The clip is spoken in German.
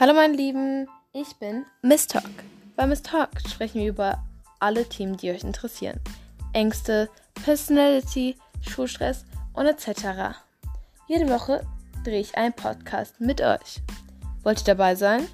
Hallo meine Lieben, ich bin Miss Talk. Bei Miss Talk sprechen wir über alle Themen, die euch interessieren. Ängste, Personality, Schulstress und etc. Jede Woche drehe ich einen Podcast mit euch. Wollt ihr dabei sein?